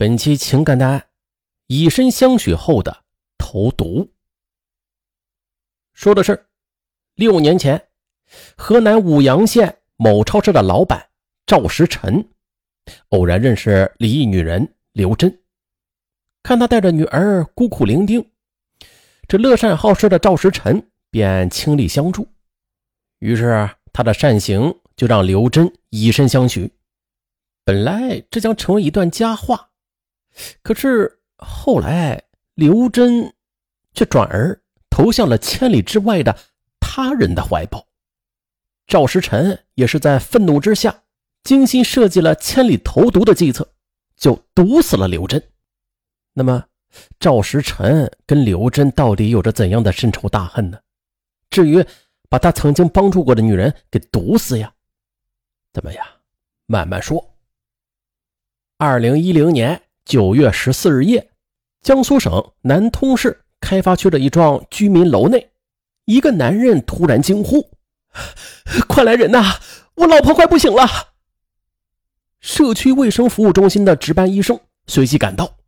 本期情感案：以身相许后的投毒。说的是六年前，河南舞阳县某超市的老板赵时臣偶然认识离异女人刘真，看他带着女儿孤苦伶仃，这乐善好施的赵时臣便倾力相助，于是他的善行就让刘真以身相许。本来这将成为一段佳话。可是后来，刘真却转而投向了千里之外的他人的怀抱。赵时臣也是在愤怒之下，精心设计了千里投毒的计策，就毒死了刘真。那么，赵时臣跟刘真到底有着怎样的深仇大恨呢？至于把他曾经帮助过的女人给毒死呀？怎么样？慢慢说。二零一零年。九月十四日夜，江苏省南通市开发区的一幢居民楼内，一个男人突然惊呼：“ 快来人呐！我老婆快不行了！”社区卫生服务中心的值班医生随即赶到，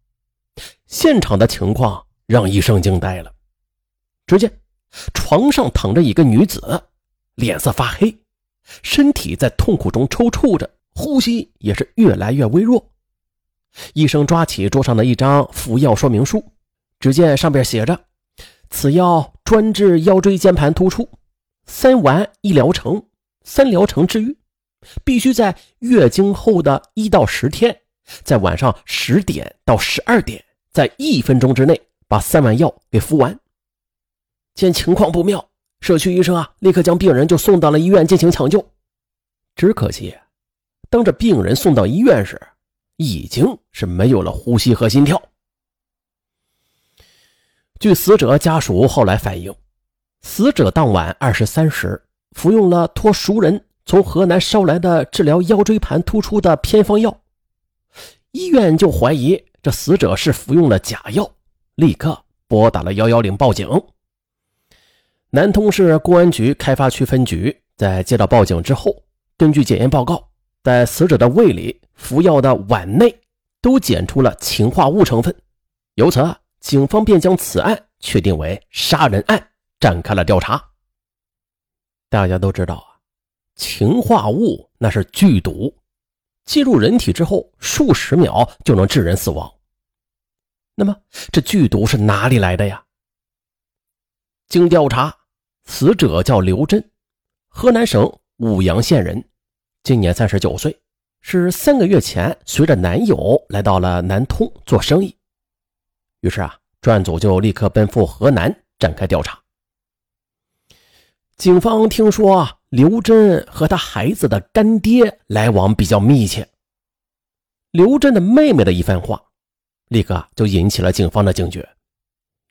现场的情况让医生惊呆了。只见床上躺着一个女子，脸色发黑，身体在痛苦中抽搐着，呼吸也是越来越微弱。医生抓起桌上的一张服药说明书，只见上边写着：“此药专治腰椎间盘突出，三丸一疗程，三疗程治愈，必须在月经后的一到十天，在晚上十点到十二点，在一分钟之内把三丸药给服完。”见情况不妙，社区医生啊，立刻将病人就送到了医院进行抢救。只可惜，当这病人送到医院时，已经是没有了呼吸和心跳。据死者家属后来反映，死者当晚二十三时服用了托熟人从河南捎来的治疗腰椎盘突出的偏方药，医院就怀疑这死者是服用了假药，立刻拨打了幺幺零报警。南通市公安局开发区分局在接到报警之后，根据检验报告，在死者的胃里。服药的碗内都检出了氰化物成分，由此啊警方便将此案确定为杀人案，展开了调查。大家都知道啊，氰化物那是剧毒，进入人体之后数十秒就能致人死亡。那么这剧毒是哪里来的呀？经调查，死者叫刘真，河南省舞阳县人，今年三十九岁。是三个月前，随着男友来到了南通做生意。于是啊，专案组就立刻奔赴河南展开调查。警方听说刘真和他孩子的干爹来往比较密切，刘真的妹妹的一番话，立刻就引起了警方的警觉。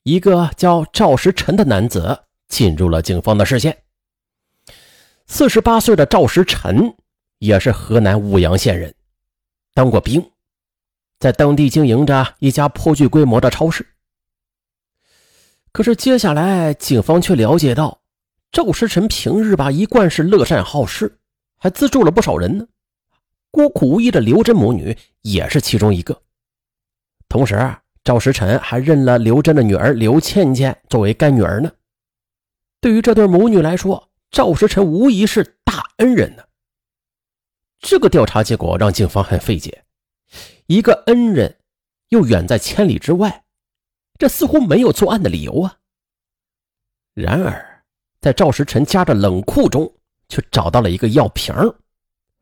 一个叫赵时臣的男子进入了警方的视线。四十八岁的赵时臣。也是河南舞阳县人，当过兵，在当地经营着一家颇具规模的超市。可是接下来，警方却了解到，赵时臣平日吧一贯是乐善好施，还资助了不少人呢。孤苦无依的刘真母女也是其中一个。同时，赵时臣还认了刘真的女儿刘倩倩作为干女儿呢。对于这对母女来说，赵时臣无疑是大恩人呢。这个调查结果让警方很费解，一个恩人又远在千里之外，这似乎没有作案的理由啊。然而，在赵时臣家的冷库中却找到了一个药瓶，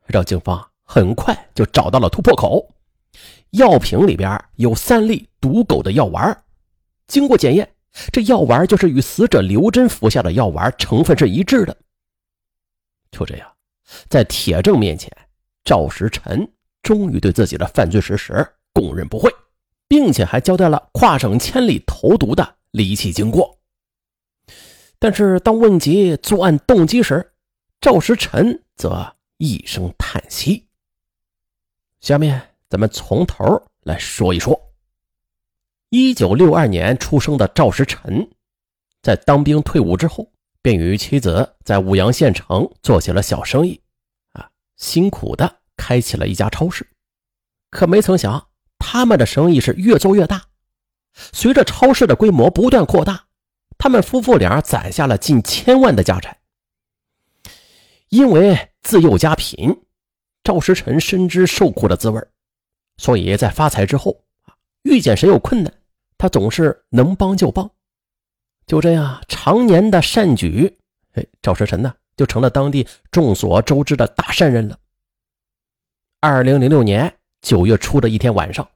让警方很快就找到了突破口。药瓶里边有三粒毒狗的药丸，经过检验，这药丸就是与死者刘真服下的药丸成分是一致的。就这样，在铁证面前。赵时臣终于对自己的犯罪事实供认不讳，并且还交代了跨省千里投毒的离奇经过。但是，当问及作案动机时，赵时臣则一声叹息。下面咱们从头来说一说。一九六二年出生的赵时臣，在当兵退伍之后，便与妻子在武阳县城做起了小生意。辛苦的开启了一家超市，可没曾想，他们的生意是越做越大。随着超市的规模不断扩大，他们夫妇俩攒下了近千万的家产。因为自幼家贫，赵时臣深知受苦的滋味，所以在发财之后遇见谁有困难，他总是能帮就帮。就这样，常年的善举，哎，赵时臣呢就成了当地众所周知的大善人了。二零零六年九月初的一天晚上。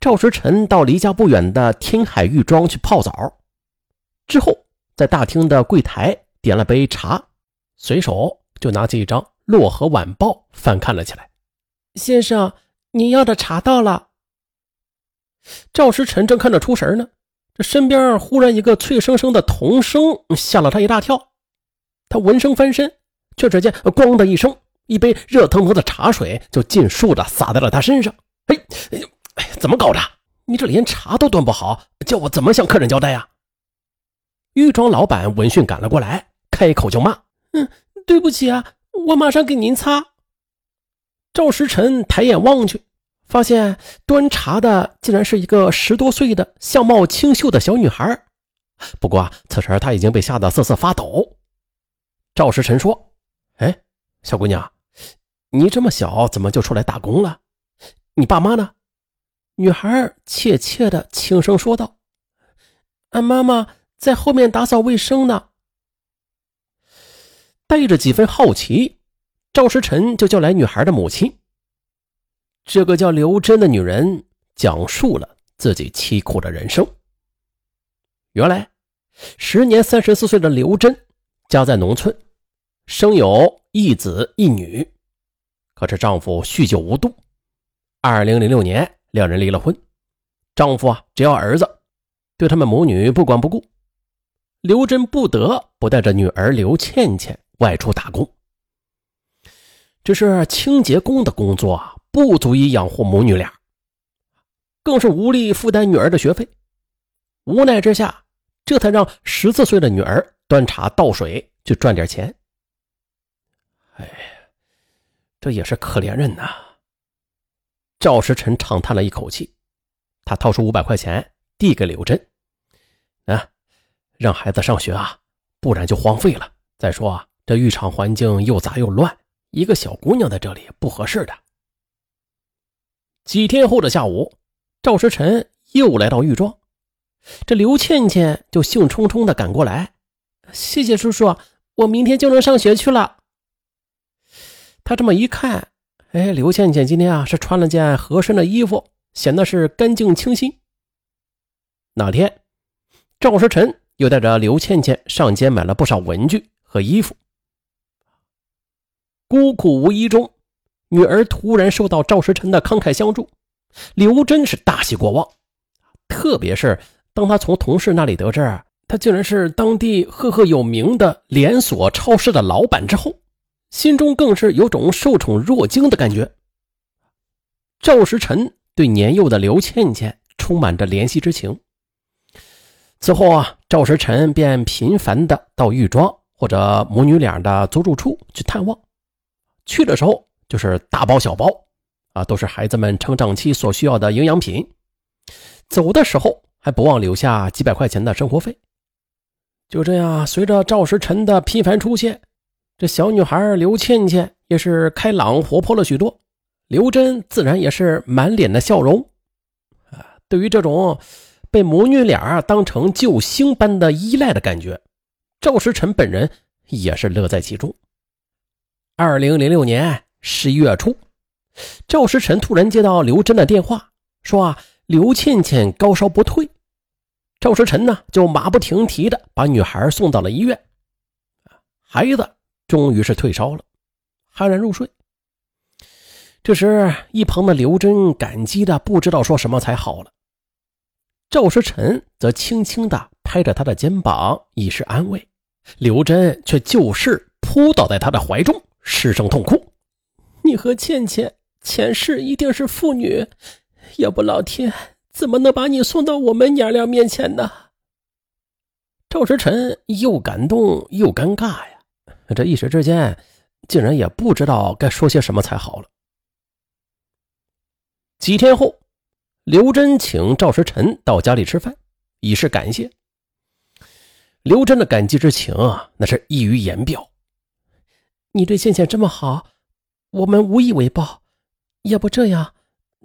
赵时臣到离家不远的天海玉庄去泡澡，之后在大厅的柜台点了杯茶，随手就拿起一张《漯河晚报》翻看了起来。先生，您要的茶到了。赵时臣正看着出神呢，这身边忽然一个脆生生的童声吓了他一大跳。他闻声翻身，却只见“咣”的一声，一杯热腾腾的茶水就尽数的洒在了他身上。哎，哎！哎，怎么搞的？你这连茶都端不好，叫我怎么向客人交代呀？玉庄老板闻讯赶了过来，开口就骂：“嗯，对不起啊，我马上给您擦。”赵时辰抬眼望去，发现端茶的竟然是一个十多岁的相貌清秀的小女孩。不过此时他已经被吓得瑟瑟发抖。赵时臣说：“哎，小姑娘，你这么小，怎么就出来打工了？你爸妈呢？”女孩怯怯的轻声说道：“俺妈妈在后面打扫卫生呢。”带着几分好奇，赵时臣就叫来女孩的母亲。这个叫刘真的女人讲述了自己凄苦的人生。原来，时年三十四岁的刘真家在农村，生有一子一女，可是丈夫酗酒无度。二零零六年。两人离了婚，丈夫啊只要儿子，对他们母女不管不顾。刘真不得不带着女儿刘倩倩外出打工。只是清洁工的工作啊不足以养活母女俩，更是无力负担女儿的学费。无奈之下，这才让十四岁的女儿端茶倒水去赚点钱。哎，这也是可怜人呐。赵时辰长叹了一口气，他掏出五百块钱递给刘真：“啊，让孩子上学啊，不然就荒废了。再说啊，这浴场环境又杂又乱，一个小姑娘在这里不合适的。”几天后的下午，赵时辰又来到浴庄，这刘倩倩就兴冲冲的赶过来：“谢谢叔叔，我明天就能上学去了。”他这么一看。哎，刘倩倩今天啊是穿了件合身的衣服，显得是干净清新。那天，赵时辰又带着刘倩倩上街买了不少文具和衣服。孤苦无依中，女儿突然受到赵时辰的慷慨相助，刘真是大喜过望。特别是当他从同事那里得知他竟然是当地赫赫有名的连锁超市的老板之后。心中更是有种受宠若惊的感觉。赵时辰对年幼的刘倩倩充满着怜惜之情。此后啊，赵时辰便频繁的到玉庄或者母女俩的租住处去探望。去的时候就是大包小包，啊，都是孩子们成长期所需要的营养品。走的时候还不忘留下几百块钱的生活费。就这样，随着赵时辰的频繁出现。这小女孩刘倩倩也是开朗活泼了许多，刘真自然也是满脸的笑容。啊，对于这种被母女俩当成救星般的依赖的感觉，赵时辰本人也是乐在其中。二零零六年十一月初，赵时辰突然接到刘真的电话，说啊，刘倩倩高烧不退。赵时辰呢，就马不停蹄的把女孩送到了医院。孩子。终于是退烧了，酣然入睡。这时，一旁的刘真感激的不知道说什么才好了。赵时辰则轻轻的拍着他的肩膀以示安慰，刘真却就是扑倒在他的怀中，失声痛哭：“你和倩倩前世一定是父女，要不老天怎么能把你送到我们娘俩面前呢？”赵时辰又感动又尴尬呀。这一时之间，竟然也不知道该说些什么才好了。几天后，刘真请赵时臣到家里吃饭，以示感谢。刘真的感激之情啊，那是溢于言表。你对倩倩这么好，我们无以为报。要不这样，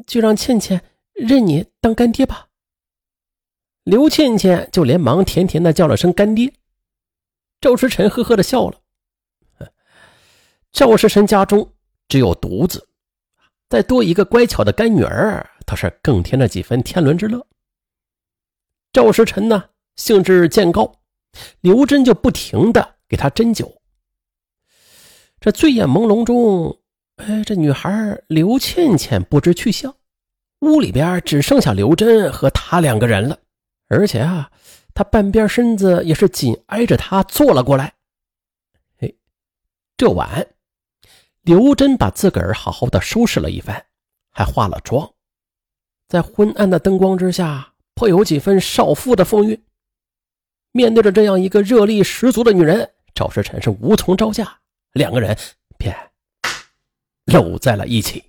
就让倩倩认你当干爹吧。刘倩倩就连忙甜甜的叫了声干爹。赵时臣呵呵的笑了。赵世臣家中只有独子，再多一个乖巧的干女儿，倒是更添了几分天伦之乐。赵世臣呢，兴致渐高，刘真就不停的给他斟酒。这醉眼朦胧中，哎，这女孩刘倩倩不知去向，屋里边只剩下刘真和他两个人了，而且啊，他半边身子也是紧挨着他坐了过来。哎，这晚。刘真把自个儿好好的收拾了一番，还化了妆，在昏暗的灯光之下，颇有几分少妇的风韵。面对着这样一个热力十足的女人，赵世臣是无从招架，两个人便搂在了一起。